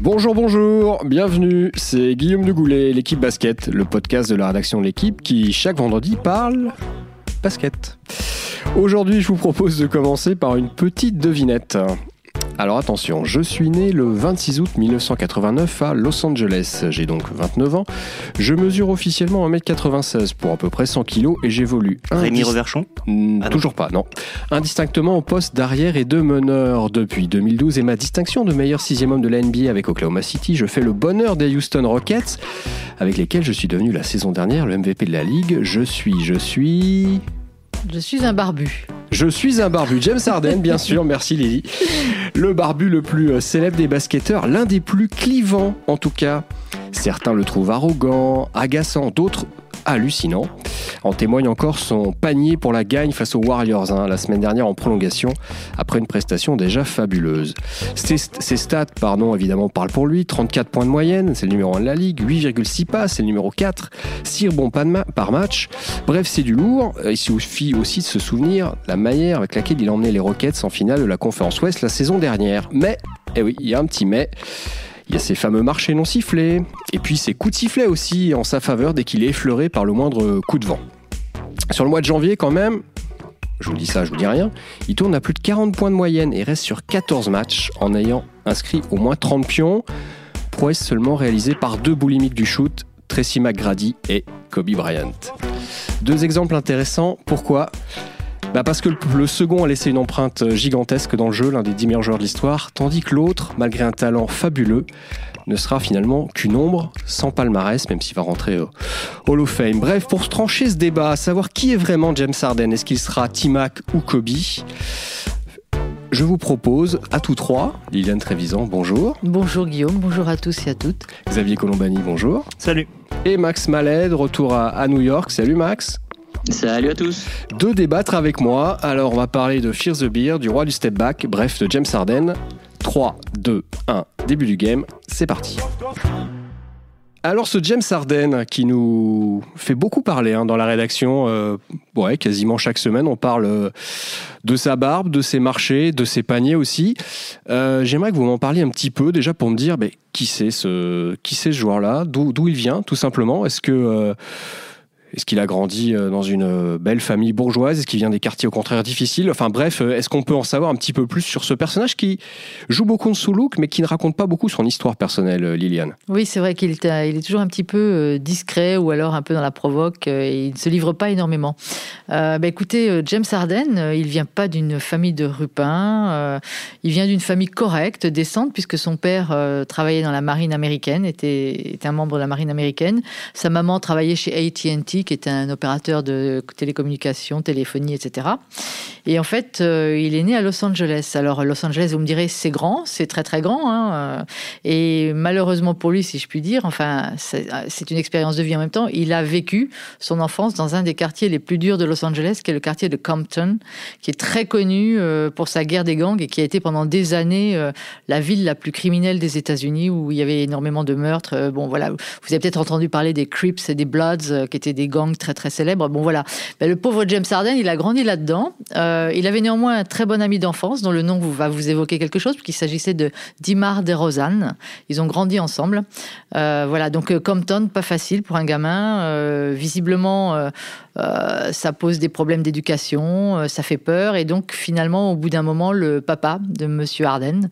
Bonjour, bonjour, bienvenue, c'est Guillaume de Goulet, l'équipe basket, le podcast de la rédaction de l'équipe qui chaque vendredi parle basket. Aujourd'hui, je vous propose de commencer par une petite devinette. Alors attention, je suis né le 26 août 1989 à Los Angeles. J'ai donc 29 ans. Je mesure officiellement 1m96 pour à peu près 100 kg et j'évolue. Rémi Reverchon? Ah. Toujours pas, non. Indistinctement au poste d'arrière et de meneur depuis 2012 et ma distinction de meilleur sixième homme de la NBA avec Oklahoma City, je fais le bonheur des Houston Rockets avec lesquels je suis devenu la saison dernière le MVP de la ligue. Je suis, je suis... Je suis un barbu. Je suis un barbu. James Harden, bien sûr, merci Lily. Le barbu le plus euh, célèbre des basketteurs, l'un des plus clivants en tout cas. Certains le trouvent arrogant, agaçant, d'autres hallucinant. En témoigne encore son panier pour la gagne face aux Warriors hein, la semaine dernière en prolongation, après une prestation déjà fabuleuse. Ses, stats, pardon, évidemment, parlent pour lui. 34 points de moyenne, c'est le numéro 1 de la ligue. 8,6 passes, c'est le numéro 4. 6 rebonds par match. Bref, c'est du lourd. Euh, Il suffit aussi de se souvenir la manière avec laquelle il a emmené les Rockets en finale de la Conférence Ouest la saison dernière. Mais, eh oui, il y a un petit mais. Il y a ces fameux marchés non sifflés, et puis ces coups de sifflet aussi en sa faveur dès qu'il est effleuré par le moindre coup de vent. Sur le mois de janvier, quand même, je vous dis ça, je vous dis rien, il tourne à plus de 40 points de moyenne et reste sur 14 matchs en ayant inscrit au moins 30 pions, prouesse seulement réalisée par deux boulimiques du shoot, Tracy McGrady et Kobe Bryant. Deux exemples intéressants, pourquoi? Bah parce que le, second a laissé une empreinte gigantesque dans le jeu, l'un des 10 meilleurs joueurs de l'histoire, tandis que l'autre, malgré un talent fabuleux, ne sera finalement qu'une ombre, sans palmarès, même s'il va rentrer au Hall of Fame. Bref, pour se trancher ce débat, à savoir qui est vraiment James Harden, est-ce qu'il sera T-Mac ou Kobe? Je vous propose à tous trois, Liliane Trévisan, bonjour, Bonjour Guillaume, bonjour à tous et à toutes. Xavier Colombani, bonjour, Salut et Max Maled, retour à, à New York. Salut Max Salut à tous de débattre avec moi. Alors, on va parler de Fear the Beer, du roi du step back, bref, de James Harden. 3, 2, 1, début du game, c'est parti. Alors, ce James Harden qui nous fait beaucoup parler hein, dans la rédaction, euh, ouais, quasiment chaque semaine, on parle euh, de sa barbe, de ses marchés, de ses paniers aussi. Euh, J'aimerais que vous m'en parliez un petit peu déjà pour me dire ben, qui c'est ce, ce joueur-là, d'où il vient tout simplement? Est-ce que est-ce qu'il a grandi euh, dans une euh, belle famille bourgeoise? Est-ce qu'il vient des quartiers au contraire difficiles? Enfin bref, euh, est-ce qu'on peut en savoir un petit peu plus sur ce personnage qui joue beaucoup de sous-look mais qui ne raconte pas beaucoup son histoire personnelle, Liliane? Oui, c'est vrai qu'il est, il est toujours un petit peu discret ou alors un peu dans la provoque et il ne se livre pas énormément. Bah, écoutez, James Harden, il vient pas d'une famille de rupins, euh, il vient d'une famille correcte, décente, puisque son père travaillait dans la marine américaine, était, était un membre de la marine américaine. Sa maman travaillait chez AT&T, qui était un opérateur de télécommunications, téléphonie, etc. Et en fait, euh, il est né à Los Angeles. Alors, Los Angeles, vous me direz, c'est grand, c'est très très grand. hein, et malheureusement pour lui, si je puis dire, enfin, c'est une expérience de vie en même temps. Il a vécu son enfance dans un des quartiers les plus durs de Los Angeles, qui est le quartier de Compton, qui est très connu euh, pour sa guerre des gangs et qui a été pendant des années euh, la ville la plus criminelle des États-Unis, où il y avait énormément de meurtres. Bon, voilà, vous avez peut-être entendu parler des Crips et des Bloods, qui étaient des gangs très très célèbres. Bon, voilà. Ben, le pauvre James Harden, il a grandi là-dedans. Euh, il avait néanmoins un très bon ami d'enfance, dont le nom va vous évoquer quelque chose, puisqu'il s'agissait de Dimar DeRozan. Ils ont grandi ensemble. Euh, voilà, donc euh, Compton, pas facile pour un gamin. Visiblement, euh, ça pose des problèmes d'éducation, euh, ça fait peur. Et donc, finalement, au bout d'un moment, le papa de Monsieur Harden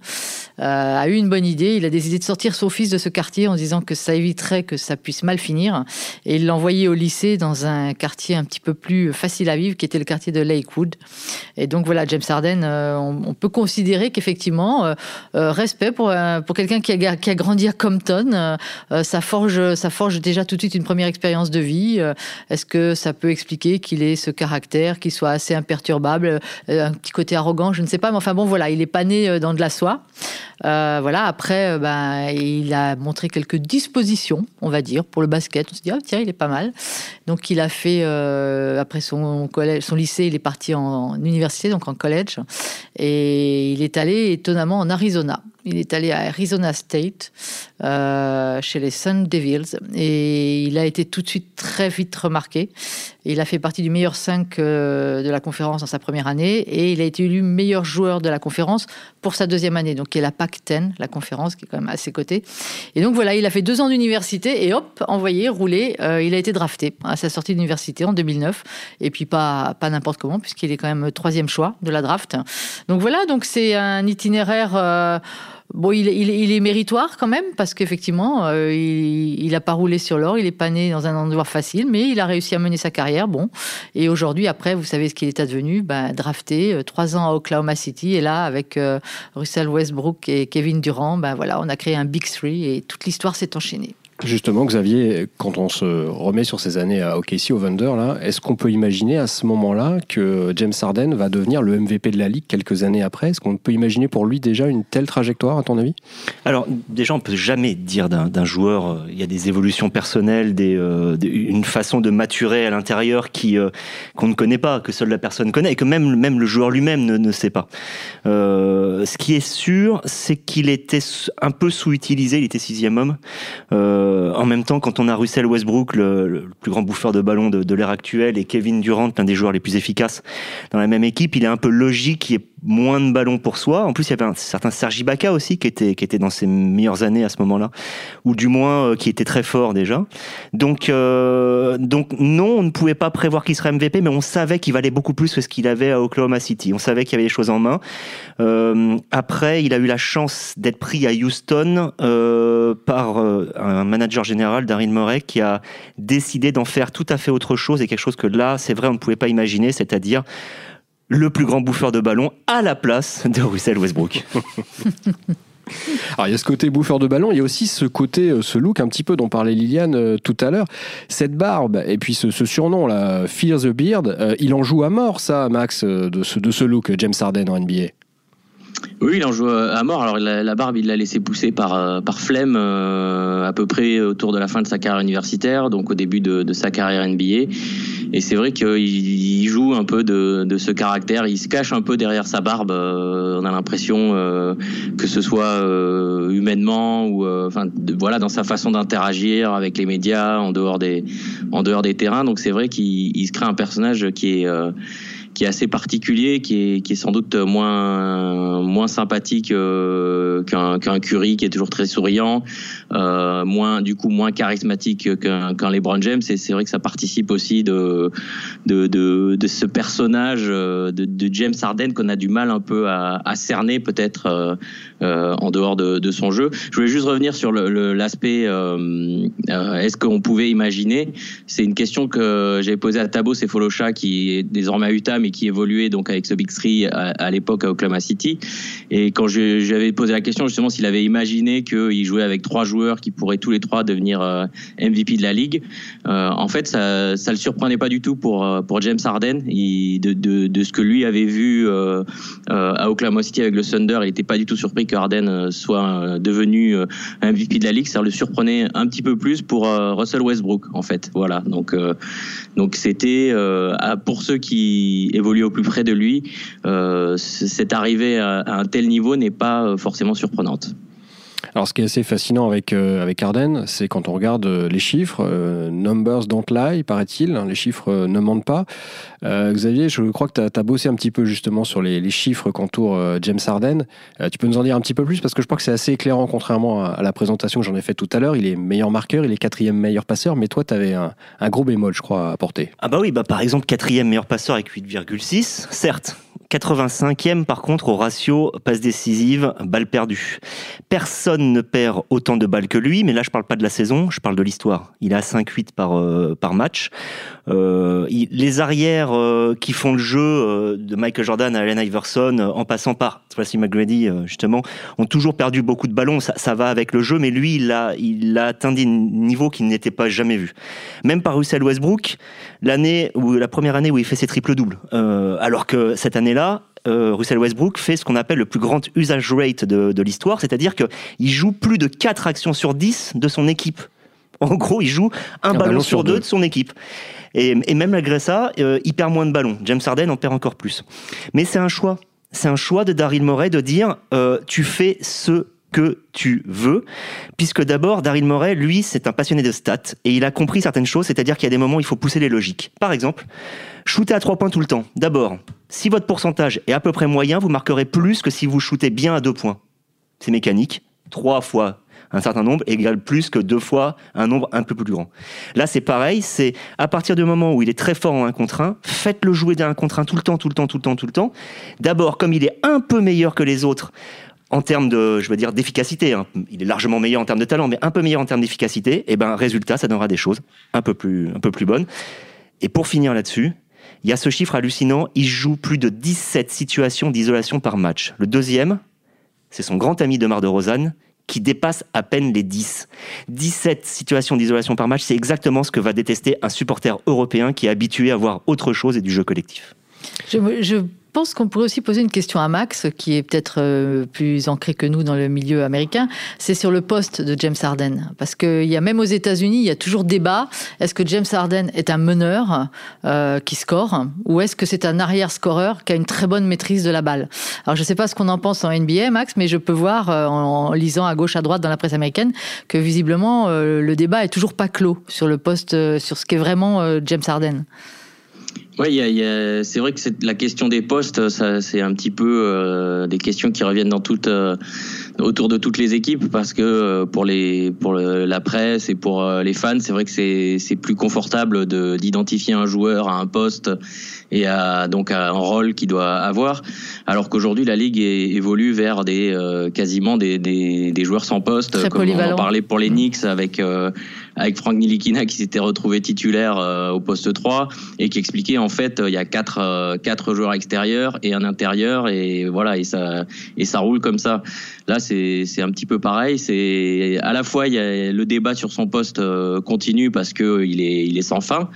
euh, a eu une bonne idée. Il a décidé de sortir son fils de ce quartier en disant que ça éviterait que ça puisse mal finir. Et il l'a envoyé au lycée dans un quartier un petit peu plus facile à vivre, qui était le quartier de Lakewood. Et donc voilà, James Harden, euh, on, peut considérer qu'effectivement, respect pour, quelqu'un qui a, grandi à Compton, ça, forge, ça forge déjà tout de suite une première expérience de vie. Est-ce que ça peut expliquer qu'il ait ce caractère, qu'il soit assez imperturbable, euh, un petit côté arrogant, je ne sais pas, mais enfin bon, voilà, il est pas né euh, dans de la soie. Euh, voilà, après, ben, il a montré quelques dispositions, on va dire, pour le basket. On se dit, ah, tiens, il est pas mal. Donc, il a fait, après son, collège, son lycée, il est parti en, université, donc en collège. Et il est allé étonnamment en Arizona. Il est allé à Arizona State, chez les Sun Devils, et il a été tout de suite très vite remarqué. Il a fait partie du meilleur 5 de la conférence dans sa première année et il a été élu meilleur joueur de la conférence pour sa deuxième année, donc qui est la PAC 10, la conférence qui est quand même à ses côtés. Et donc voilà, il a fait deux ans d'université et hop, envoyé, roulé, il a été drafté à sa sortie d'université en 2009 et puis pas, pas n'importe comment puisqu'il est quand même troisième choix de la draft. Donc voilà, donc c'est un itinéraire Bon, il, est méritoire quand même, parce qu'effectivement, euh, il n'a pas roulé sur l'or, il n'est pas né dans un endroit facile, mais il a réussi à mener sa carrière. Bon, et aujourd'hui, après, vous savez ce qu'il est advenu? Bah, Drafté, euh, trois ans à Oklahoma City, et là, avec euh, Russell Westbrook et Kevin Durant, ben voilà, on a créé un Big Three, et toute l'histoire s'est enchaînée. Justement, Xavier, quand on se remet sur ces années à OKC, au Thunder, est-ce qu'on peut imaginer à ce moment-là que James Harden va devenir le MVP de la Ligue quelques années après? Est-ce qu'on peut imaginer pour lui déjà une telle trajectoire, à ton avis? Alors, déjà, on peut jamais dire d'un joueur, euh, il y a des évolutions personnelles, euh, une façon de maturer à l'intérieur qui euh, qu'on ne connaît pas, que seule la personne connaît, et que même, même le joueur lui-même ne, ne, sait pas. ce qui est sûr, c'est qu'il était un peu sous-utilisé, il était sixième homme. En même temps, quand on a Russell Westbrook, le, plus grand bouffeur de ballon de, l'ère actuelle, et Kevin Durant, l'un des joueurs les plus efficaces dans la même équipe, il est un peu logique qu'il y ait moins de ballons pour soi. En plus, il y avait un certain Sergi Baca aussi qui était, qui était dans ses meilleures années à ce moment-là, ou du moins euh, qui était très fort déjà. Donc, euh, donc non, on ne pouvait pas prévoir qu'il serait MVP, mais on savait qu'il valait beaucoup plus que ce qu'il avait à Oklahoma City. On savait qu'il avait des choses en main. Euh, après, il a eu la chance d'être pris à Houston euh, par euh, un manager général, Daryl Morey, qui a décidé d'en faire tout à fait autre chose et quelque chose que là, c'est vrai, on ne pouvait pas imaginer, c'est-à-dire le plus grand bouffeur de ballon à la place de Russell Westbrook. Alors il y a ce côté bouffeur de ballon, il y a aussi ce côté, euh, ce look un petit peu dont parlait Liliane euh, tout à l'heure. Cette barbe et puis ce, surnom là, Fear the Beard, euh, il en joue à mort ça, Max, de ce, de ce look James Harden en NBA. Oui, il en joue à mort. Alors la, barbe, il l'a laissé pousser par euh, par flemme euh, à peu près autour de la fin de sa carrière universitaire, donc au début de, sa carrière NBA. Et c'est vrai qu'il joue un peu de, de, ce caractère. Il se cache un peu derrière sa barbe. Euh, on a l'impression que ce soit humainement ou enfin voilà dans sa façon d'interagir avec les médias en dehors des en dehors des terrains. Donc c'est vrai qu'il se crée un personnage qui est qui est assez particulier, qui est, qui est sans doute moins moins sympathique euh, qu'un qu'un Curry qui est toujours très souriant, euh, moins du coup moins charismatique qu'un qu'un LeBron James. Et c'est vrai que ça participe aussi de de de, de ce personnage euh, de, de, James Harden qu'on a du mal un peu à, à cerner peut-être euh, euh, en dehors de, de, son jeu. Je voulais juste revenir sur l'aspect le, est-ce qu'on pouvait imaginer? C'est une question que j'ai posée à Tabo Sefolosha qui est désormais à Utah mais qui évoluait donc avec ce Big Three à, l'époque à Oklahoma City. Et quand j'avais posé la question justement s'il avait imaginé qu'il jouait avec trois joueurs qui pourraient tous les trois devenir euh, MVP de la ligue, euh, en fait ça ça le surprenait pas du tout pour euh, pour James Harden. de, de, de, ce que lui avait vu à Oklahoma City avec le Thunder, il n'était pas du tout surpris que Harden soit devenu MVP de la ligue. Ça le surprenait un petit peu plus pour Russell Westbrook en fait. Voilà donc c'était pour ceux qui évoluer au plus près de lui, euh, cette arrivée à, un tel niveau n'est pas euh, forcément surprenante. Alors, ce qui est assez fascinant avec, euh, avec Arden, c'est quand on regarde euh, les chiffres, euh, numbers don't lie, paraît-il, hein, les chiffres ne mentent pas. Xavier, je crois que tu as, bossé un petit peu justement sur les, chiffres qu'entoure James Harden. tu peux nous en dire un petit peu plus parce que je crois que c'est assez éclairant contrairement à, la présentation que j'en ai faite tout à l'heure. Il est meilleur marqueur, il est quatrième meilleur passeur, mais toi, tu avais un, un, gros bémol, je crois, à apporter. Ah bah oui, bah par exemple, quatrième meilleur passeur avec 8,6, certes. 85e par contre au ratio passe décisive, balle perdue. Personne ne perd autant de balles que lui, mais là je parle pas de la saison, je parle de l'histoire. Il a 5-8 par, euh, par match. Euh, les arrières euh, qui font le jeu de Michael Jordan à Allen Iverson, en passant par Tracy McGrady justement, ont toujours perdu beaucoup de ballons. Ça, va avec le jeu, mais lui il a, il a atteint des niveaux qu'il n'était pas jamais vu. Même par Russell Westbrook, l'année ou la première année où il fait ses triple doubles, alors que cette année-là euh, Russell Westbrook fait ce qu'on appelle le plus grand usage rate de, l'histoire, c'est-à-dire qu'il joue plus de 4 actions sur 10 de son équipe. En gros, il joue un, ballon, sur deux de son équipe. Et, même malgré ça, euh, il perd moins de ballons. James Harden en perd encore plus. Mais c'est un choix. C'est un choix de Daryl Morey de dire euh, tu fais ce que tu veux, puisque d'abord, Daryl Morey, lui, c'est un passionné de stats, et il a compris certaines choses, c'est-à-dire qu'il y a des moments où il faut pousser les logiques. Par exemple, shooter à trois points tout le temps. D'abord, si votre pourcentage est à peu près moyen, vous marquerez plus que si vous shootez bien à deux points. C'est mécanique. Trois fois un certain nombre égale plus que deux fois un nombre un peu plus grand. Là, c'est pareil, c'est à partir du moment où il est très fort en un contre un, faites-le jouer d'un contre un tout le temps, tout le temps, tout le temps, tout le temps. D'abord, comme il est un peu meilleur que les autres, en termes de, je veux dire, d'efficacité, hein. il est largement meilleur en termes de talent, mais un peu meilleur en termes d'efficacité, et eh ben, résultat, ça donnera des choses un peu plus, un peu plus bonnes. Et pour finir là-dessus, il y a ce chiffre hallucinant, il joue plus de 17 situations d'isolation par match. Le deuxième, c'est son grand ami Demar de Rosanne, qui dépasse à peine les 10. 17 situations d'isolation par match, c'est exactement ce que va détester un supporter européen qui est habitué à voir autre chose et du jeu collectif. Pense qu'on pourrait aussi poser une question à Max, qui est peut-être euh, plus ancré que nous dans le milieu américain. C'est sur le poste de James Harden. Parce qu'il y a même aux États-Unis, il y a toujours débat. Est-ce que James Harden est un meneur euh, qui score? Ou est-ce que c'est un arrière-scoreur qui a une très bonne maîtrise de la balle? Alors je ne sais pas ce qu'on en pense en NBA, Max, mais je peux voir euh, en, lisant à gauche, à droite dans la presse américaine que visiblement le débat est toujours pas clos sur le poste, sur ce qu'est vraiment James Harden. Oui, c'est vrai que la question des postes, c'est un petit peu euh, des questions qui reviennent dans toute, euh, autour de toutes les équipes parce que euh, pour, les, pour la presse et pour les fans, c'est vrai que c'est plus confortable d'identifier un joueur à un poste et à, donc à un rôle qu'il doit avoir, alors qu'aujourd'hui la ligue évolue vers des quasiment des, des, des, joueurs sans poste, comme on en parlait pour les Knicks avec avec Frank Nilikina qui s'était retrouvé titulaire euh, au poste 3 et qui expliquait en fait il y a quatre euh, quatre joueurs extérieurs et un intérieur et voilà et ça et ça roule comme ça. Là c'est c'est un petit peu pareil, c'est à la fois il y a le débat sur son poste euh, continue parce que il est il est sans fin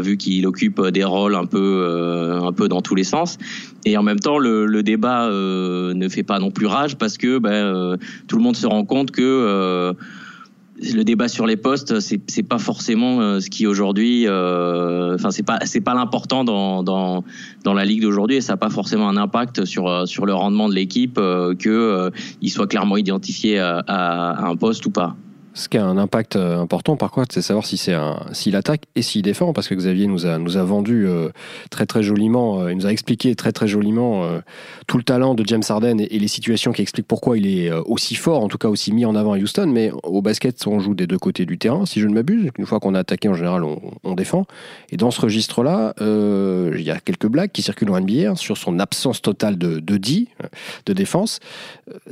vu qu'il occupe des rôles un peu un peu dans tous les sens et en même temps le, le débat ne fait pas non plus rage parce que ben, tout le monde se rend compte que le débat sur les postes, c'est c'est pas forcément euh, ce qui aujourd'hui, euh, enfin c'est pas c'est pas l'important dans, dans dans la ligue d'aujourd'hui et ça n'a pas forcément un impact sur euh, sur le rendement de l'équipe que il soit clairement identifié à un poste ou pas. Ce qui a un impact euh, important, par contre, c'est savoir si c'est s'il attaque et s'il défend, parce que Xavier nous a, nous a vendu euh, très très joliment, euh, il nous a expliqué très très joliment tout le talent de James Harden et, les situations qui expliquent pourquoi il est aussi fort, en tout cas aussi mis en avant à Houston. Mais au basket, on joue des deux côtés du terrain, si je ne m'abuse. Une fois qu'on a attaqué, en général, on, défend. Et dans ce registre-là, il y a quelques blagues qui circulent en NBA sur son absence totale de, de de défense.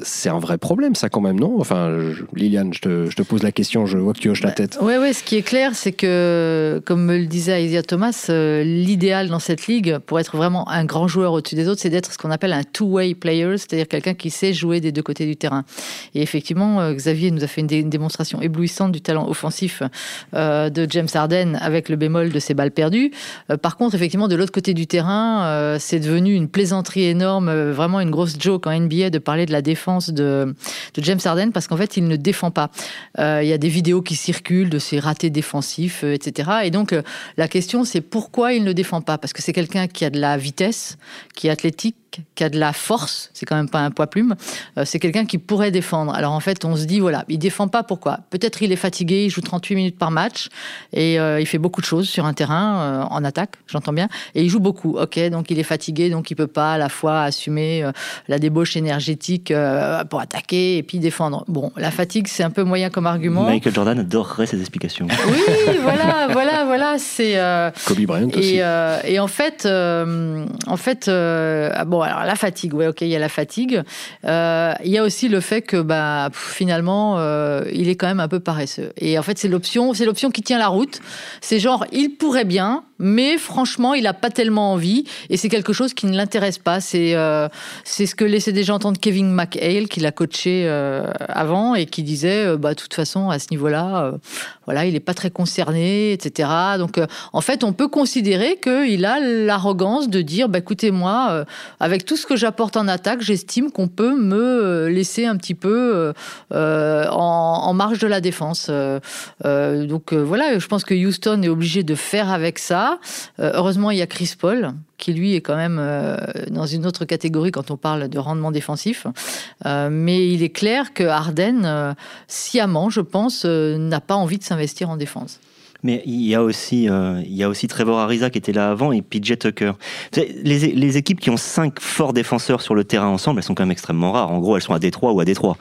C'est un vrai problème, ça quand même, non? Enfin, Liliane, je te, je pose la question, je vois que tu hoches la bah, tête. Oui, ouais, ce qui est clair, c'est que, comme me le disait Isia Thomas, euh, l'idéal dans cette ligue, pour être vraiment un grand joueur au-dessus des autres, c'est d'être ce qu'on appelle un two-way player, c'est-à-dire quelqu'un qui sait jouer des deux côtés du terrain. Et effectivement, euh, Xavier nous a fait une, démonstration éblouissante du talent offensif euh, de James Harden avec le bémol de ses balles perdues. par contre, effectivement, de l'autre côté du terrain, c'est devenu une plaisanterie énorme, vraiment une grosse joke en NBA de parler de la défense de, de James Harden parce qu'en fait, il ne défend pas. Euh, il y a des vidéos qui circulent de ses ratés défensifs, euh, etc. Et donc, euh, la question, c'est pourquoi il ne défend pas? Parce que c'est quelqu'un qui a de la vitesse, qui est athlétique, qui a de la force, c'est quand même pas un poids plume, euh, c'est quelqu'un qui pourrait défendre. Alors en fait, on se dit, voilà, il défend pas pourquoi? Peut-être il est fatigué, il joue 38 minutes par match et euh, il fait beaucoup de choses sur un terrain, euh, en attaque, j'entends bien, et il joue beaucoup. Ok, donc il est fatigué, donc il peut pas à la fois assumer la débauche énergétique pour attaquer et puis défendre. Bon, la fatigue, c'est un peu moyen comme argument. Michael Jordan adorerait ces explications. Oui, voilà, voilà, voilà, c'est. Kobe Bryant et, aussi. et en fait, en fait, ah, bon, alors la fatigue, ouais, ok, il y a la fatigue. Euh, il y a aussi le fait que bah, finalement, euh, il est quand même un peu paresseux. Et en fait, c'est l'option, c'est l'option qui tient la route. C'est genre, il pourrait bien, mais franchement, il n'a pas tellement envie. Et c'est quelque chose qui ne l'intéresse pas. C'est euh, ce que laissait déjà entendre Kevin McHale, qui l'a coaché avant et qui disait, bah, de toute façon, à ce niveau-là, voilà, il n'est pas très concerné, etc. Donc, en fait, on peut considérer qu'il a l'arrogance de dire, bah, écoutez, moi, avec tout ce que j'apporte en attaque, j'estime qu'on peut me euh, laisser un petit peu euh, euh, en, marge de la défense. donc voilà, je pense que Houston est obligé de faire avec ça. Heureusement, il y a Chris Paul qui lui est quand même dans une autre catégorie quand on parle de rendement défensif. mais il est clair que Harden, sciemment, je pense, n'a pas envie de s'investir en défense. Mais il y a aussi, euh, il y a aussi Trevor Ariza qui était là avant et PJ Tucker. Les, équipes qui ont cinq forts défenseurs sur le terrain ensemble, elles sont quand même extrêmement rares. En gros, elles sont à Détroit ou à Détroit,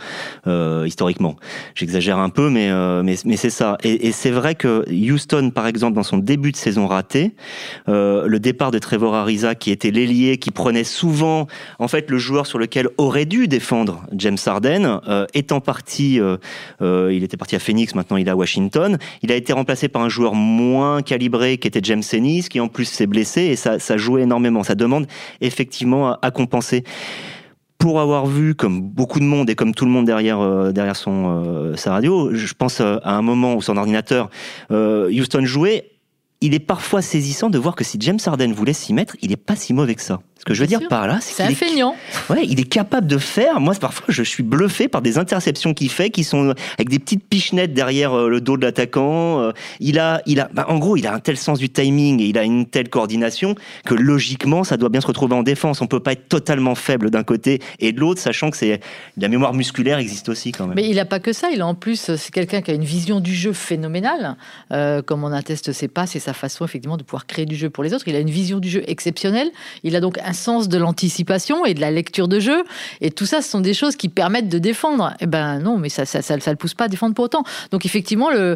euh, historiquement. J'exagère un peu, mais, euh, mais, c'est ça. Et, c'est vrai que Houston, par exemple, dans son début de saison raté, euh, le départ de Trevor Ariza, qui était l'ailier, qui prenait souvent, en fait, le joueur sur lequel aurait dû défendre James Harden, étant parti, il était parti à Phoenix, maintenant il est à Washington. Il a été remplacé par un joueur moins calibré qui était James Ennis, qui en plus s'est blessé et ça, ça jouait énormément. Ça demande effectivement à, compenser pour avoir vu, comme beaucoup de monde et comme tout le monde derrière euh, derrière son euh, sa radio, je pense euh, à un moment où son ordinateur Houston jouait, il est parfois saisissant de voir que si James Harden voulait s'y mettre, il est pas si mauvais que ça. Ce que je veux dire par là, c'est qu'il est, ouais, il est capable de faire. Moi, parfois, je suis bluffé par des interceptions qu'il fait, qui sont avec des petites pichenettes derrière euh, le dos de l'attaquant. Euh, il a, il a, bah, en gros, il a un tel sens du timing et il a une telle coordination que logiquement, ça doit bien se retrouver en défense. On peut pas être totalement faible d'un côté et de l'autre, sachant que c'est la mémoire musculaire existe aussi quand même. Mais il a pas que ça. Il a en plus, c'est quelqu'un qui a une vision du jeu phénoménale, euh, comme on atteste ses passes et sa façon effectivement de pouvoir créer du jeu pour les autres. Il a une vision du jeu exceptionnelle. Il a donc un sens de l'anticipation et de la lecture de jeu. Et tout ça, ce sont des choses qui permettent de défendre. Eh ben non, mais ça, ça, le pousse pas à défendre pour autant. Donc effectivement, le,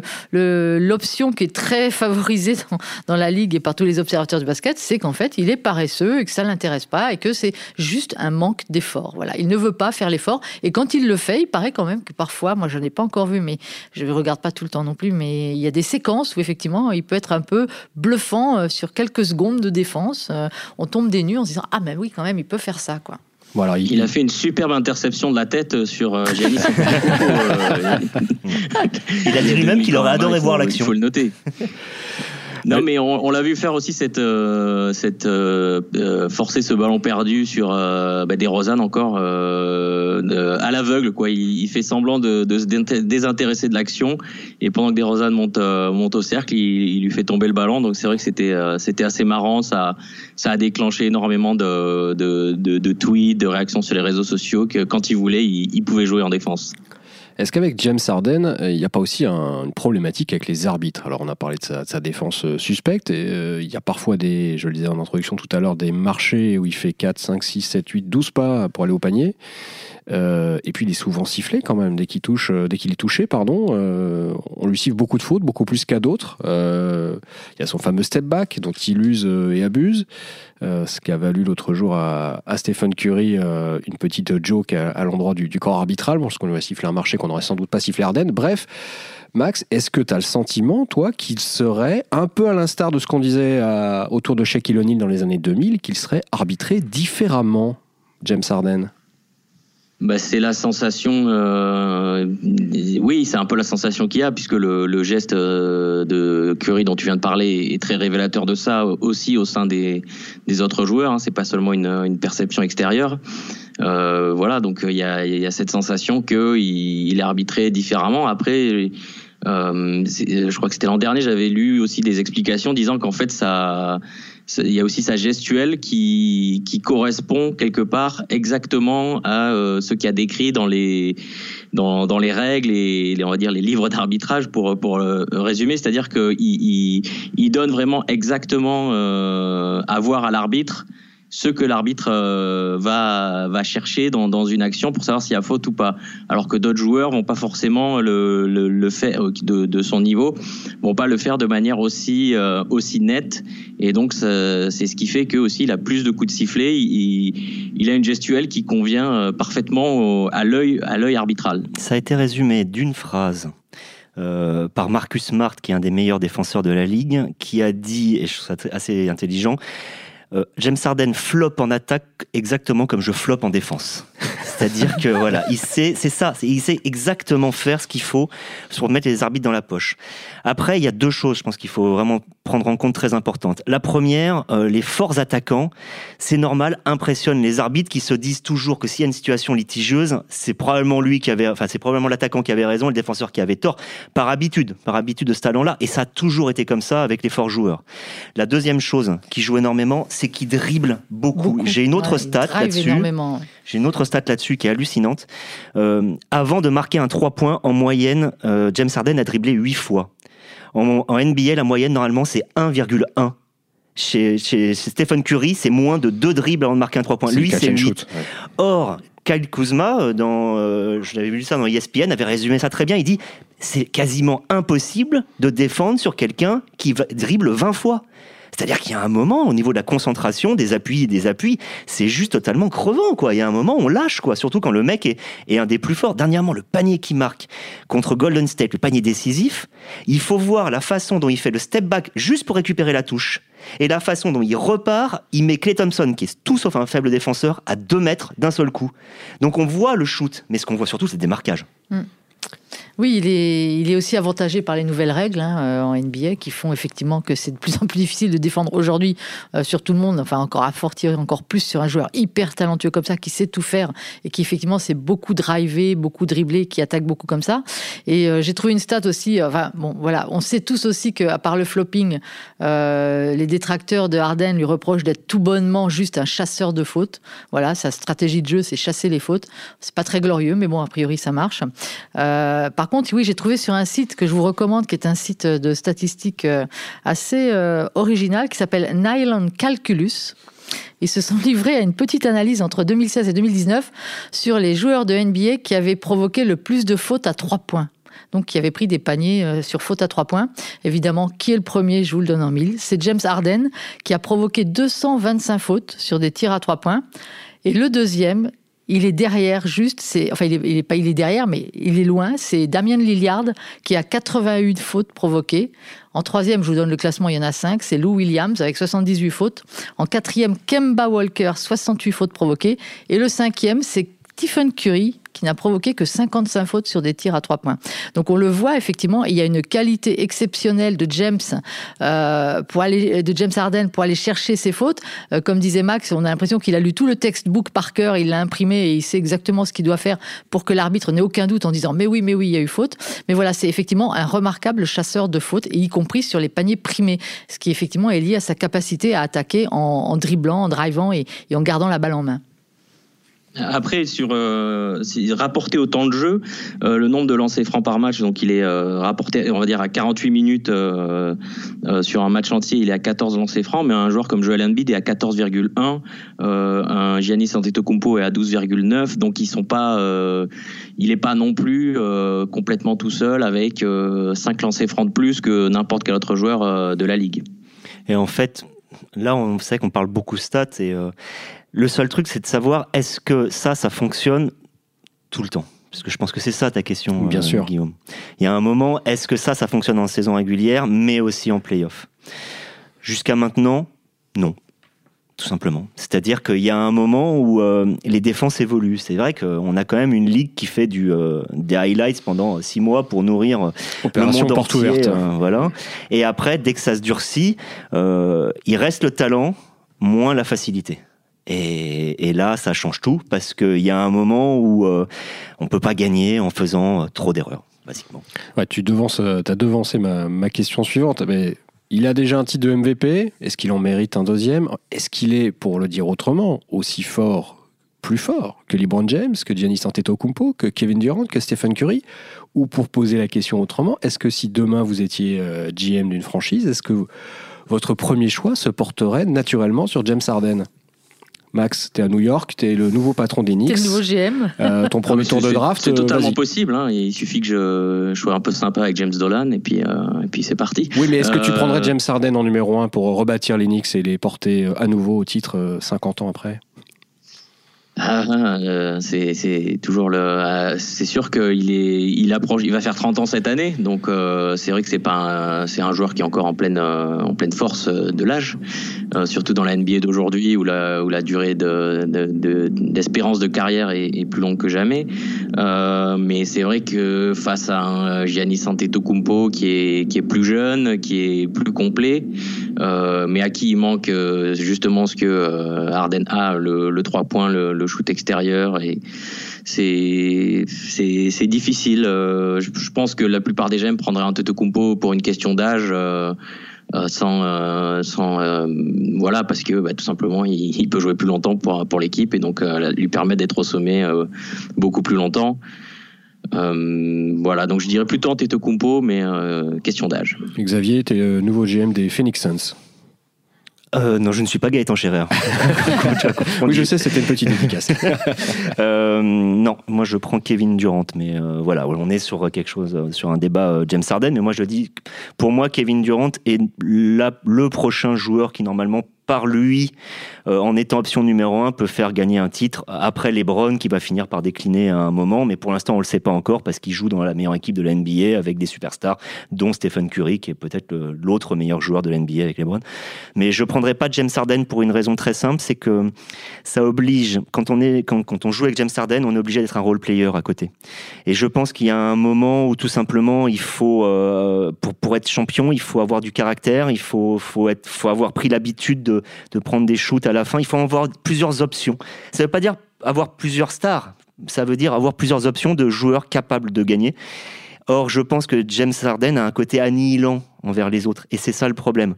l'option qui est très favorisée dans, la ligue et par tous les observateurs du basket, c'est qu'en fait, il est paresseux et que ça l'intéresse pas et que c'est juste un manque d'effort. Voilà, il ne veut pas faire l'effort. Et quand il le fait, il paraît quand même que parfois, moi, je n'ai pas encore vu, mais je ne regarde pas tout le temps non plus, mais il y a des séquences où effectivement, il peut être un peu bluffant euh, sur quelques secondes de défense. Euh, on tombe des nues en se disant ah mais oui quand même il peut faire ça quoi. Voilà, il... a fait une superbe interception de la tête euh, sur Giannis. il a dit lui-même qu'il aurait adoré voir l'action. Il faut le noter. Non, mais on, l'a vu faire aussi cette, euh, cette euh, euh, forcer ce ballon perdu sur bah, des Rosanne encore à l'aveugle. Quoi, il, fait semblant de, de, se désintéresser de l'action et pendant que des Rosanne monte, monte au cercle, il, lui fait tomber le ballon. Donc c'est vrai que c'était c'était assez marrant. Ça ça a déclenché énormément de, de, de, tweets, de réactions sur les réseaux sociaux que quand il voulait, il pouvait jouer en défense. Est-ce qu'avec James Harden, euh, il n'y a pas aussi une problématique avec les arbitres? Alors on a parlé de sa, défense euh, suspecte, euh, il y a parfois des, je le disais en introduction tout à l'heure, des marchés où il fait 4, 5, 6, 7, 8, 12 pas pour aller au panier. Et puis il est souvent sifflé quand même dès qu'il touche, dès qu'il est touché, pardon. On lui siffle beaucoup de fautes, beaucoup plus qu'à d'autres. Il y a son fameux step back dont il use et abuse, ce qui a valu l'autre jour à, Stephen Curry une petite joke à, l'endroit du, corps arbitral, parce qu'on lui a sifflé un marché qu'on n'aurait sans doute pas sifflé Arden. Bref. Max, est-ce que tu as le sentiment, toi, qu'il serait, un peu à l'instar de ce qu'on disait autour de Shaquille O'Neal dans les années 2000, qu'il serait arbitré différemment, James Harden? Bah, c'est la sensation. Euh, oui, c'est un peu la sensation qu'il y a, puisque le, le, geste euh, de Curry dont tu viens de parler est très révélateur de ça aussi au sein des, des autres joueurs. Hein, c'est pas seulement une, une perception extérieure. Euh, voilà, donc il y a, y a, cette sensation qu'il il est arbitré différemment. Après. Euh, je crois que c'était l'an dernier, j'avais lu aussi des explications disant qu'en fait ça il y a aussi sa gestuelle qui, qui correspond quelque part exactement à euh, ce qu'il a décrit dans les, dans, dans les règles et les, on va dire les livres d'arbitrage pour, pour euh, résumer. C'est-à-dire qu'il il, il, donne vraiment exactement euh, à voir à l'arbitre ce que l'arbitre euh, va chercher dans, une action pour savoir s'il y a faute ou pas. Alors que d'autres joueurs vont pas forcément le, faire euh, de, son niveau, vont pas le faire de manière aussi euh, nette. Et donc c'est ce qui fait que aussi il a plus de coups de sifflet. Il, a une gestuelle qui convient parfaitement à l'œil arbitral. Ça a été résumé d'une phrase. Par Marcus Smart, qui est un des meilleurs défenseurs de la ligue, qui a dit, et je trouve ça assez intelligent, James Harden flop en attaque exactement comme je flop en défense. C'est-à-dire que voilà, il sait, c'est ça, il sait exactement faire ce qu'il faut pour mettre les arbitres dans la poche. Après, il y a deux choses, je pense qu'il faut vraiment prendre en compte très importantes. La première, euh, les forts attaquants, c'est normal, impressionnent les arbitres qui se disent toujours que s'il y a une situation litigieuse, c'est probablement lui qui avait, enfin c'est probablement l'attaquant qui avait raison, le défenseur qui avait tort, par habitude, par habitude de ce talent-là. Et ça a toujours été comme ça avec les forts joueurs. La deuxième chose qui joue énormément, c'est qu'il dribble beaucoup. J'ai une autre stat là-dessus. J'ai une autre stat là-dessus qui est hallucinante. Euh, avant de marquer un 3 points, en moyenne, euh, James Harden a dribblé 8 fois. En, NBA, la moyenne, normalement, c'est 1,1. Chez, chez, Stephen Curry, c'est moins de 2 dribbles avant de marquer un 3 points. Lui, c'est 8. Or, Kyle Kuzma, euh, dans, je l'avais vu ça dans ESPN, avait résumé ça très bien. Il dit c'est quasiment impossible de défendre sur quelqu'un qui dribble 20 fois. C'est-à-dire qu'il y a un moment, au niveau de la concentration, des appuis et des appuis, c'est juste totalement crevant, quoi. Il y a un moment, on lâche, quoi. Surtout quand le mec est, un des plus forts. Dernièrement, le panier qui marque contre Golden State, le panier décisif, il faut voir la façon dont il fait le step back juste pour récupérer la touche. Et la façon dont il repart, il met Clay Thompson, qui est tout sauf un faible défenseur, à deux mètres d'un seul coup. Donc on voit le shoot, mais ce qu'on voit surtout, c'est des marquages. Mm. Oui, il est, il est aussi avantagé par les nouvelles règles hein, euh, en NBA qui font effectivement que c'est de plus en plus difficile de défendre aujourd'hui euh, sur tout le monde, enfin encore à fortir encore plus sur un joueur hyper talentueux comme ça qui sait tout faire et qui effectivement c'est beaucoup drivé, beaucoup dribblé, qui attaque beaucoup comme ça. Et euh, j'ai trouvé une stat aussi, enfin bon voilà, on sait tous aussi qu'à part le flopping, les détracteurs de Harden lui reprochent d'être tout bonnement juste un chasseur de fautes. Voilà, sa stratégie de jeu c'est chasser les fautes. C'est pas très glorieux, mais bon a priori ça marche. Par contre, oui, j'ai trouvé sur un site que je vous recommande, qui est un site de statistiques euh, assez euh, original, qui s'appelle Nylon Calculus. Ils se sont livrés à une petite analyse entre 2016 et 2019 sur les joueurs de NBA qui avaient provoqué le plus de fautes à trois points. Donc, qui avaient pris des paniers euh, sur fautes à trois points. Évidemment, qui est le premier Je vous le donne en mille. C'est James Harden qui a provoqué 225 fautes sur des tirs à trois points. Et le deuxième, il est derrière, juste, enfin, il est, pas, il est derrière, mais il est loin. C'est Damien Lillard qui a 81 fautes provoquées. En troisième, je vous donne le classement, il y en a 5, c'est Lou Williams avec 78 fautes. En quatrième, Kemba Walker, 68 fautes provoquées. Et le cinquième, c'est Stephen Curry qui n'a provoqué que 55 fautes sur des tirs à trois points. Donc on le voit effectivement, il y a une qualité exceptionnelle de James euh, pour aller de James Harden pour aller chercher ses fautes. Euh, comme disait Max, on a l'impression qu'il a lu tout le textbook par cœur, il l'a imprimé et il sait exactement ce qu'il doit faire pour que l'arbitre n'ait aucun doute en disant mais oui mais oui il y a eu faute. Mais voilà c'est effectivement un remarquable chasseur de fautes y compris sur les paniers primés, ce qui effectivement est lié à sa capacité à attaquer en, dribblant, en drivant et en gardant la balle en main. Après, sur euh, rapporté au temps de jeu, euh, le nombre de lancers francs par match, donc il est euh, rapporté, on va dire à 48 minutes euh, euh, sur un match entier, il est à 14 lancers francs, mais un joueur comme Joel Embiid est à 14,1, un Giannis Antetokounmpo est à 12,9, donc ils sont pas, il est pas non plus complètement tout seul avec 5 lancers francs de plus que n'importe quel autre joueur de la ligue. Et en fait, là, on sait qu'on parle beaucoup stats et le seul truc, c'est de savoir est-ce que ça, ça fonctionne tout le temps? Parce que je pense que c'est ça ta question, Bien euh, sûr. Guillaume. Il y a un moment, est-ce que ça, ça fonctionne en saison régulière, mais aussi en playoff? Jusqu'à maintenant, non. Tout simplement. C'est-à-dire qu'il y a un moment où euh, les défenses évoluent. C'est vrai qu'on a quand même une ligue qui fait du, euh, des highlights pendant six mois pour nourrir Opération le monde porte ouverte. voilà. Et après, dès que ça se durcit, il reste le talent, moins la facilité. Et, là, ça change tout parce qu'il y a un moment où euh, on peut pas gagner en faisant euh, trop d'erreurs, basiquement. Tu devances, euh, as devancé ma, ma, question suivante. Mais il a déjà un titre de MVP. Est-ce qu'il en mérite un deuxième? Est-ce qu'il est, pour le dire autrement, aussi fort, plus fort que LeBron James, que Giannis Antetokounmpo, que Kevin Durant, que Stephen Curry? Ou pour poser la question autrement, est-ce que si demain vous étiez GM d'une franchise, est-ce que votre premier choix se porterait naturellement sur James Harden? Max, tu es à New York, tu es le nouveau patron des Knicks. T'es le nouveau GM. Euh, ton premier tour de draft. C'est totalement possible. Hein. Il suffit que je, sois un peu sympa avec James Dolan et puis, euh, et puis c'est parti. Oui, mais est-ce que tu euh, prendrais James Harden en numéro 1 pour rebâtir les Knicks et les porter à nouveau au titre 50 ans après? Ah, euh, c'est toujours le. Euh, c'est sûr qu'il est, il approche, il va faire 30 ans cette année, donc euh, c'est vrai que c'est pas, c'est un joueur qui est encore en pleine, en pleine force de l'âge, surtout dans la NBA d'aujourd'hui où la, où la durée de, d'espérance de, carrière est, plus longue que jamais. mais c'est vrai que face à un Giannis Antetokounmpo qui est, qui est plus jeune, qui est plus complet, mais à qui il manque justement ce que Arden a, le, le 3 points, le shoot extérieur et c'est difficile. Euh, je, pense que la plupart des gens prendraient un Tetocumpo pour une question d'âge. Euh, euh, sans, sans voilà parce que bah, tout simplement il, peut jouer plus longtemps pour pour l'équipe et donc lui permet d'être au sommet beaucoup plus longtemps. voilà, donc je dirais plutôt Antetokounmpo, mais question d'âge. Xavier, tu es le nouveau GM des Phoenix Suns. Euh, non, je ne suis pas Gaëtan Scherer. oui, je sais, c'était une petite efficace. euh, non, moi je prends Kevin Durant, mais euh, voilà, on est sur quelque chose, sur un débat James Harden, mais moi je dis, pour moi, Kevin Durant est la, le prochain joueur qui normalement par lui, euh, en étant option numéro un, peut faire gagner un titre après LeBron qui va finir par décliner à un moment. Mais pour l'instant, on le sait pas encore parce qu'il joue dans la meilleure équipe de la NBA avec des superstars, dont Stephen Curry, qui est peut-être l'autre meilleur joueur de la NBA avec LeBron. Mais je prendrai pas James Harden pour une raison très simple, c'est que ça oblige, quand on est, quand on joue avec James Harden, on est obligé d'être un role player à côté. Et je pense qu'il y a un moment où tout simplement, il faut, euh, pour, pour être champion, il faut avoir du caractère, il faut, faut être, faut avoir pris l'habitude de de, prendre des shoots à la fin. Il faut avoir plusieurs options. Ça ne veut pas dire avoir plusieurs stars. Ça veut dire avoir plusieurs options de joueurs capables de gagner. Or, je pense que James Harden a un côté annihilant envers les autres. Et c'est ça le problème.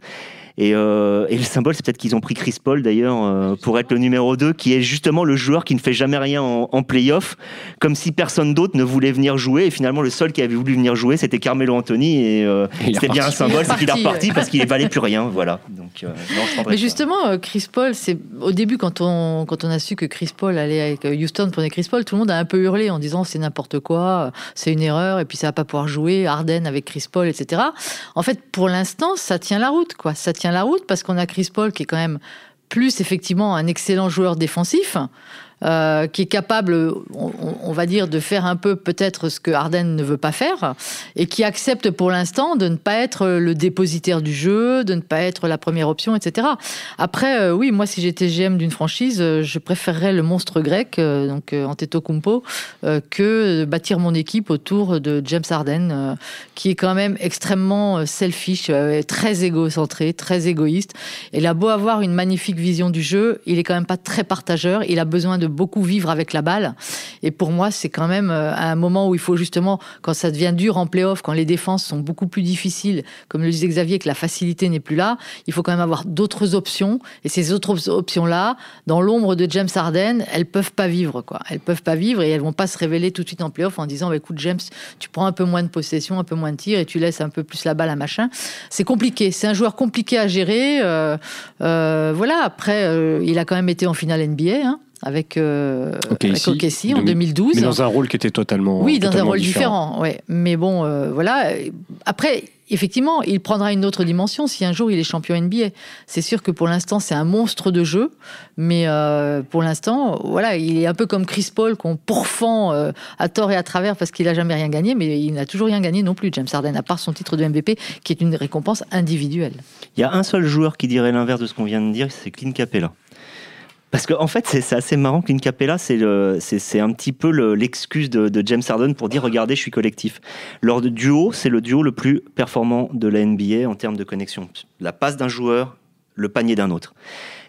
Euh, et, le symbole, c'est peut-être qu'ils ont pris Chris Paul d'ailleurs euh, pour être le numéro 2, qui est justement le joueur qui ne fait jamais rien en, en playoff, comme si personne d'autre ne voulait venir jouer. Et finalement, le seul qui avait voulu venir jouer, c'était Carmelo Anthony. Et euh, c'était bien un symbole, c'est qu'il est reparti parce qu'il ne valait plus rien. Voilà. Donc, Mais justement, Chris Paul, c'est au début, quand on, quand on a su que Chris Paul allait avec Houston prenait Chris Paul, tout le monde a un peu hurlé en disant c'est n'importe quoi, c'est une erreur, et puis ça va pas pouvoir jouer, Harden avec Chris Paul, etc. En fait, pour l'instant, ça tient la route, quoi. Ça tient la route parce qu'on a Chris Paul qui est quand même plus effectivement un excellent joueur défensif, euh, qui est capable, on, va dire, de faire un peu peut-être ce que Harden ne veut pas faire, et qui accepte pour l'instant de ne pas être le dépositaire du jeu, de ne pas être la première option, etc. Après, euh, oui, moi, si j'étais GM d'une franchise, euh, je préférerais le monstre grec, donc Antetokounmpo, que bâtir mon équipe autour de James Harden, qui est quand même extrêmement selfish, très égocentré, très égoïste. Il a beau avoir une magnifique vision du jeu, il est quand même pas très partageur. Il a besoin de beaucoup vivre avec la balle. Et pour moi, c'est quand même euh, un moment où il faut justement, quand ça devient dur en playoff, quand les défenses sont beaucoup plus difficiles, comme le disait Xavier, que la facilité n'est plus là, il faut quand même avoir d'autres options. Et ces autres options-là, dans l'ombre de James Harden, elles peuvent pas vivre, quoi. Elles peuvent pas vivre et elles vont pas se révéler tout de suite en playoff en disant, bah, écoute, James, tu prends un peu moins de possession, un peu moins de tir et tu laisses un peu plus la balle à machin. C'est compliqué. C'est un joueur compliqué à gérer. Euh, euh, voilà. Après, il a quand même été en finale NBA. Hein avec, euh, en 2012. Mais dans un rôle qui était totalement. Oui, dans un rôle différent. ouais. Mais bon, euh, voilà. Après, effectivement, il prendra une autre dimension si un jour il est champion NBA. C'est sûr que pour l'instant, c'est un monstre de jeu, mais euh, pour l'instant, voilà, il est un peu comme Chris Paul qu'on pourfend euh, à tort et à travers parce qu'il n'a jamais rien gagné, mais il n'a toujours rien gagné non plus. James Harden, à part son titre de MVP, qui est une récompense individuelle. Il y a un seul joueur qui dirait l'inverse de ce qu'on vient de dire, c'est Clint Capella. Parce qu'en en fait, c'est assez marrant qu'une capella, c'est un petit peu l'excuse de, James Harden pour dire regardez, je suis collectif. Lors de duo, c'est le duo le plus performant de la NBA en termes de connexion. La passe d'un joueur, le panier d'un autre.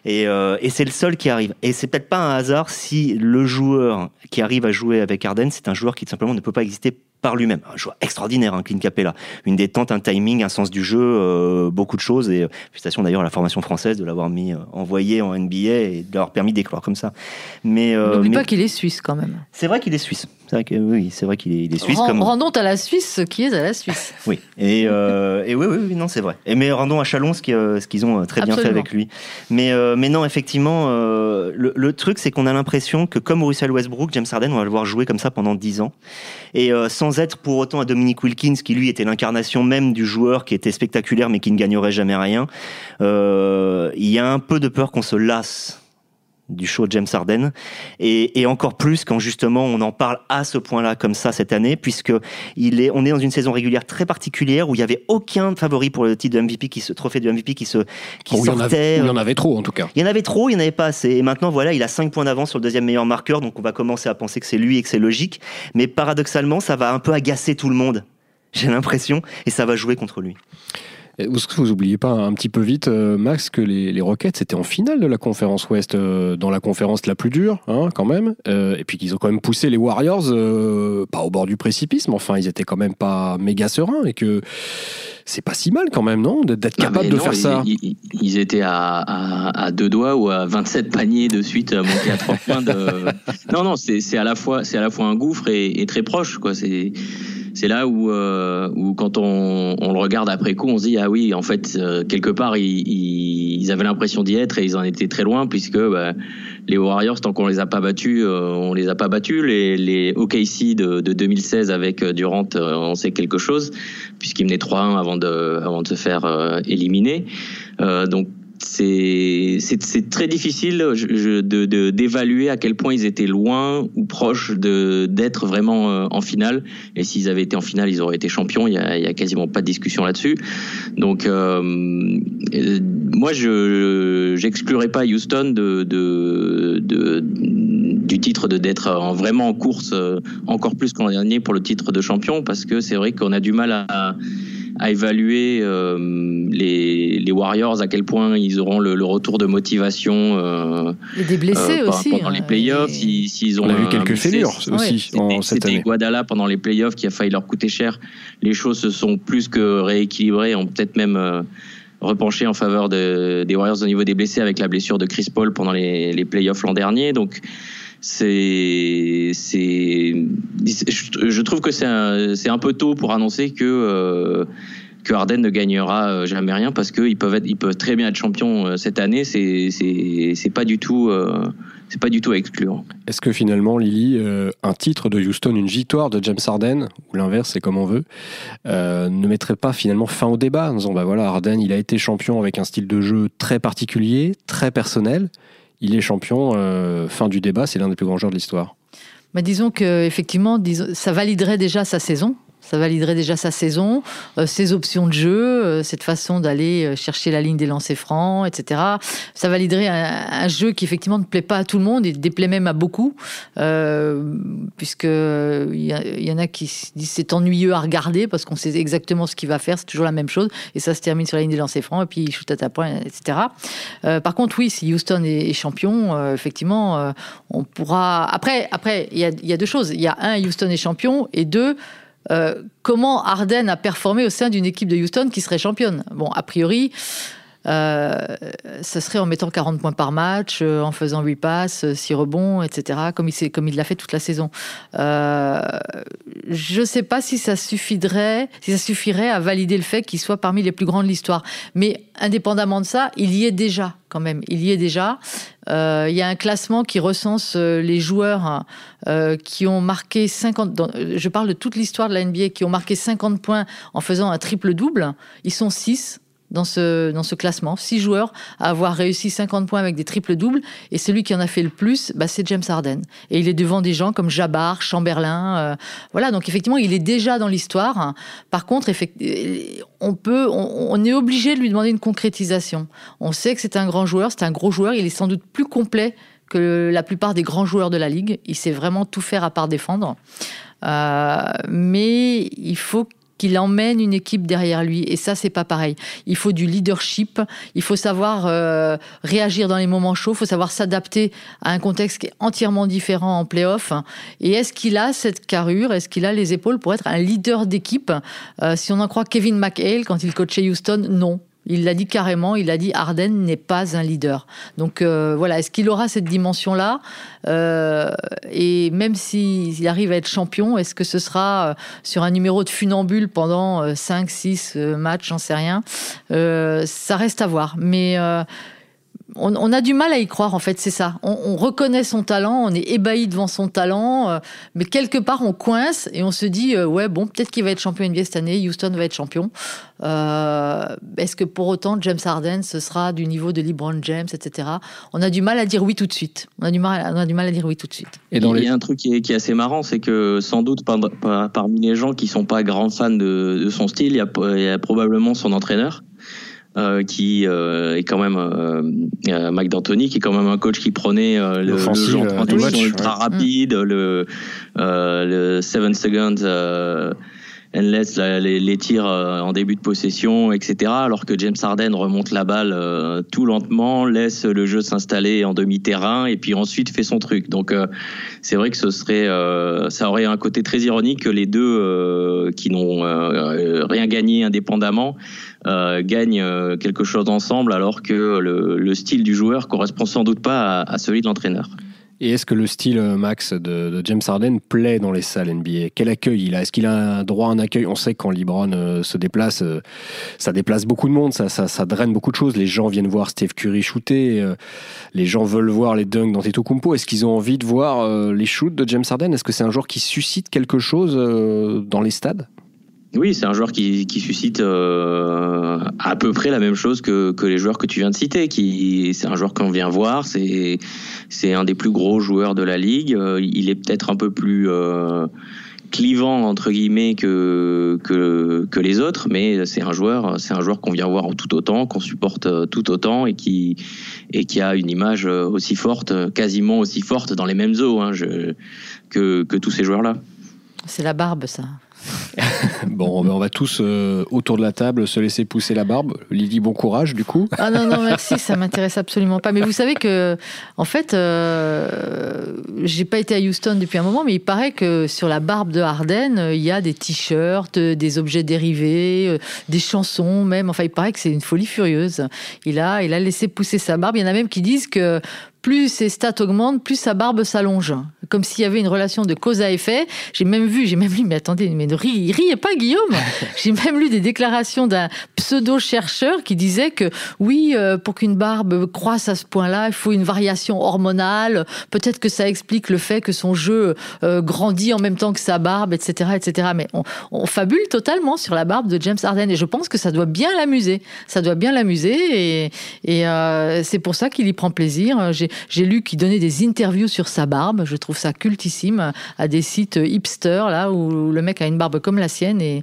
Et, euh, et c'est le seul qui arrive. Et c'est peut-être pas un hasard si le joueur qui arrive à jouer avec Harden, c'est un joueur qui tout simplement ne peut pas exister par lui-même. Un joueur extraordinaire, un hein, Clint Capella. Une détente, un timing, un sens du jeu, euh, beaucoup de choses. Et euh, félicitations d'ailleurs à la formation française de l'avoir mis euh, envoyé en NBA et de l'avoir permis d'éclore comme ça. Mais n'oublie pas qu'il est suisse quand même. C'est vrai qu'il est suisse. C'est vrai que oui, c'est vrai qu'il est, suisse. comme... Rendons à la Suisse ce qui est à la Suisse. oui. Et, et oui, oui, oui, non, c'est vrai. Et mais rendons à Chalon ce qu'ils ont très bien fait avec lui. Mais mais non, effectivement, le, le, truc c'est qu'on a l'impression que comme Russell Westbrook, James Harden, on va le voir jouer comme ça pendant 10 ans et sans sans être pour autant à Dominique Wilkins, qui lui était l'incarnation même du joueur qui était spectaculaire mais qui ne gagnerait jamais rien, euh, il y a un peu de peur qu'on se lasse du show James Harden. Et, et, encore plus quand justement on en parle à ce point-là comme ça cette année puisque il est on est dans une saison régulière très particulière où il y avait aucun favori pour le titre de MVP qui se trophée de MVP qui se qui sortait il y, en avait, il y en avait trop en tout cas. Il y en avait trop il n'y en avait pas assez. Et maintenant voilà il a 5 points d'avance sur le deuxième meilleur marqueur donc on va commencer à penser que c'est lui et que c'est logique. Mais paradoxalement ça va un peu agacer tout le monde j'ai l'impression et ça va jouer contre lui vous, oubliez pas un petit peu vite, euh, Max, que les, Rockets étaient en finale de la conférence Ouest, euh, dans la conférence la plus dure, hein, quand même. Euh, et puis qu'ils ont quand même poussé les Warriors, pas au bord du précipice, mais enfin, ils étaient quand même pas méga sereins et que c'est pas si mal quand même, non D'être capable de faire ça. Ils, étaient à, à, deux doigts ou à 27 paniers de suite, montés à trois points de. Non, non, c'est à la fois, à la fois un gouffre et, et très proche, quoi. C'est c'est là où, euh, où quand on, on, le regarde après coup, on se dit ah oui, en fait euh, quelque part ils, ils avaient l'impression d'y être et ils en étaient très loin puisque bah, les Warriors tant qu'on les a pas battus, euh, on les a pas battus. Les, OKC de, de 2016 avec euh, Durant, euh, on sait quelque chose puisqu'ils menaient 3-1 avant de de se faire éliminer. donc c'est très difficile de d'évaluer à quel point ils étaient loin ou proches d'être vraiment en finale. Et s'ils avaient été en finale, ils auraient été champions. Il y a, quasiment pas de discussion là-dessus. Donc moi, je j'exclurais pas Houston de, de, de du titre de d'être vraiment en course euh, encore plus qu'en dernier pour le titre de champion parce que c'est vrai qu'on a du mal à à évaluer euh, les, les, Warriors, à quel point ils auront le, le retour de motivation. Euh, et des blessés euh, aussi. Pendant les hein, playoffs, s'ils ont. On a vu quelques fêlures aussi en cette année. C'était Guadala pendant les playoffs qui a failli leur coûter cher. Les choses se sont plus que rééquilibrées, ont peut-être même euh, repenché en faveur de, des Warriors au niveau des blessés avec la blessure de Chris Paul pendant les, playoffs l'an dernier. Donc c'est je trouve que c'est un, un peu tôt pour annoncer que euh, que Harden ne gagnera euh, jamais rien parce qu'ils peuvent être ils peuvent très bien être champions euh, cette année c'est c'est c'est pas du tout c'est pas du tout à exclure. Est-ce que finalement, Lily, un titre de Houston, une victoire de James Harden, ou l'inverse, c'est comme on veut, ne mettrait pas finalement fin au débat en disant bah voilà, Harden, il a été champion avec un style de jeu très particulier, très personnel il est champion. Euh, fin du débat, c'est l'un des plus grands joueurs de l'histoire. Mais disons que effectivement, ça validerait déjà sa saison ça validerait déjà sa saison, euh, ses options de jeu, euh, cette façon d'aller euh, chercher la ligne des lancers francs, etc. Ça validerait un, jeu qui effectivement ne plaît pas à tout le monde et déplaît même à beaucoup, puisque il y, en a qui disent c'est ennuyeux à regarder parce qu'on sait exactement ce qu'il va faire, c'est toujours la même chose et ça se termine sur la ligne des lancers francs et puis il shoot à ta point, etc. par contre, oui, si Houston est, champion, effectivement, on pourra. Après, après, il y a, y a deux choses. Il y a un, Houston est champion et deux. Euh, comment Arden a performé au sein d'une équipe de Houston qui serait championne? Bon, a priori, euh, ce serait en mettant 40 points par match, euh, en faisant 8 passes, 6 rebonds, etc., comme il, l'a fait toute la saison. je ne sais pas si ça, suffirait, si ça suffirait à valider le fait qu'il soit parmi les plus grands de l'histoire. Mais indépendamment de ça, il y est déjà quand même. Il y est déjà. Euh, il y a un classement qui recense euh, les joueurs euh, qui ont marqué 50. je parle de toute l'histoire de la NBA qui ont marqué 50 points en faisant un triple-double. Ils sont 6 dans ce, dans ce classement. Six joueurs à avoir réussi 50 points avec des triples-doubles. Et celui qui en a fait le plus, bah, c'est James Harden. Et il est devant des gens comme Jabbar, Chamberlain. Euh, voilà, donc effectivement, il est déjà dans l'histoire. Par contre, on, peut, on, est obligé de lui demander une concrétisation. On sait que c'est un grand joueur, c'est un gros joueur. Il est sans doute plus complet que la plupart des grands joueurs de la Ligue. Il sait vraiment tout faire à part défendre. Euh, mais il faut qu'il emmène une équipe derrière lui. Et ça, c'est pas pareil. Il faut du leadership. Il faut savoir euh, réagir dans les moments chauds. Il faut savoir s'adapter à un contexte qui est entièrement différent en playoff. Et est-ce qu'il a cette carrure? Est-ce qu'il a les épaules pour être un leader d'équipe? Euh, Si on en croit Kevin McHale quand il coachait Houston, non. Il l'a dit carrément, il a dit Arden n'est pas un leader. Donc euh, voilà, est-ce qu'il aura cette dimension-là euh, Et même s'il arrive à être champion, est-ce que ce sera euh, sur un numéro de funambule pendant 5, 6 matchs, j'en sais rien. ça reste à voir. Mais on, a du mal à y croire, en fait, c'est ça. On, reconnaît son talent, on est ébahi devant son talent, euh, mais quelque part, on coince et on se dit, euh, ouais, bon, peut-être qu'il va être champion NBA cette année, Houston va être champion. Euh, est-ce que pour autant, James Harden, ce sera du niveau de LeBron James, etc. On a du mal à dire oui tout de suite. On a du mal, on a du mal à dire oui tout de suite. Et dans Il y a un truc qui est, assez marrant, c'est que sans doute parmi les gens qui sont pas grands fans de, son style, il y a probablement son entraîneur. Euh, qui euh, est quand même euh, Mike D'Antoni, qui est quand même un coach qui prenait le, le jeu en transition ultra rapide, le, le seven seconds laisse les, les, tirs euh, en début de possession, etc. Alors que James Harden remonte la balle euh, tout lentement, laisse le jeu s'installer en demi-terrain et puis ensuite fait son truc. Donc euh, c'est vrai que ce serait, ça aurait un côté très ironique que les deux qui n'ont rien gagné indépendamment gagnent quelque chose ensemble, alors que le, le, style du joueur correspond sans doute pas à, celui de l'entraîneur. Et est-ce que le style euh, Max de, James Harden plaît dans les salles NBA Quel accueil il a? Est-ce qu'il a un droit à un accueil? On sait que quand LeBron euh, se déplace, euh, ça déplace beaucoup de monde, ça, ça, draine beaucoup de choses. Les gens viennent voir Steve Curry shooter, les gens veulent voir les dunks d'Antetokounmpo. Est-ce qu'ils ont envie de voir les shoots de James Harden? Est-ce que c'est un joueur qui suscite quelque chose dans les stades? Oui, c'est un joueur qui, suscite euh, à peu près la même chose que, les joueurs que tu viens de citer. Qui, c'est un joueur qu'on vient voir. C'est, un des plus gros joueurs de la ligue. Euh, il est peut-être un peu plus euh, clivant entre guillemets que, les autres, mais c'est un joueur, c'est un joueur qu'on vient voir tout autant, qu'on supporte tout autant et qui a une image aussi forte, quasiment aussi forte dans les mêmes eaux hein, que, que tous ces joueurs-là. C'est la barbe, ça. bon, ben, on va tous euh, autour de la table se laisser pousser la barbe. Lydie, bon courage du coup. Ah non, non, merci, ça m'intéresse absolument pas. Mais vous savez que, en fait, euh, j'ai pas été à Houston depuis un moment, mais il paraît que sur la barbe de Harden, il y a des t-shirts, des objets dérivés, euh, des chansons même. Enfin, il paraît que c'est une folie furieuse. Il a, il a laissé pousser sa barbe. Il y en a même qui disent que plus ses stats augmentent, plus sa barbe s'allonge. Comme s'il y avait une relation de cause à effet. J'ai même vu, j'ai même lu, mais attendez, mais ne riez, pas Guillaume. j'ai même lu des déclarations d'un pseudo-chercheur qui disait que oui, euh, pour qu'une barbe croisse à ce point-là, il faut une variation hormonale. Peut-être que ça explique le fait que son jeu euh, grandit en même temps que sa barbe, etc., etc. Mais on, fabule totalement sur la barbe de James Harden et je pense que ça doit bien l'amuser. Ça doit bien l'amuser et, et euh, c'est pour ça qu'il y prend plaisir. J'ai j'ai lu qu'il donnait des interviews sur sa barbe. Je trouve ça cultissime à des sites hipster là où le mec a une barbe comme la sienne et,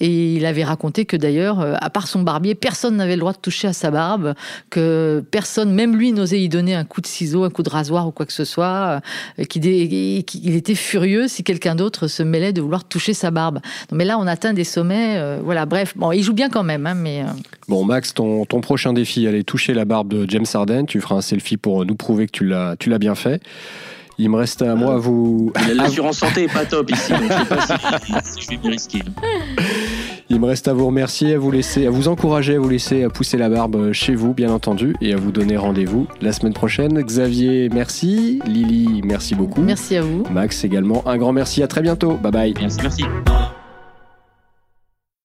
il avait raconté que d'ailleurs, euh, à part son barbier, personne n'avait le droit de toucher à sa barbe, que personne, même lui, n'osait y donner un coup de ciseau, un coup de rasoir ou quoi que ce soit, euh, qu'il était furieux si quelqu'un d'autre se mêlait de vouloir toucher sa barbe. mais là, on atteint des sommets. Euh, voilà, bref, bon, il joue bien quand même, hein, mais. Bon, Max, ton, prochain défi, aller toucher la barbe de James Harden. Tu feras un selfie pour nous prouver que tu l'as, tu l'as bien fait. Il me reste à moi à vous. L'assurance santé est pas top ici, donc je sais pas si, je vais me risquer. Il me reste à vous remercier, à vous laisser, à vous encourager, à vous laisser pousser la barbe chez vous, bien entendu, et à vous donner rendez-vous la semaine prochaine. Xavier, merci. Lily, merci beaucoup. Merci à vous. Max également, un grand merci. À très bientôt. Bye bye. Merci, merci.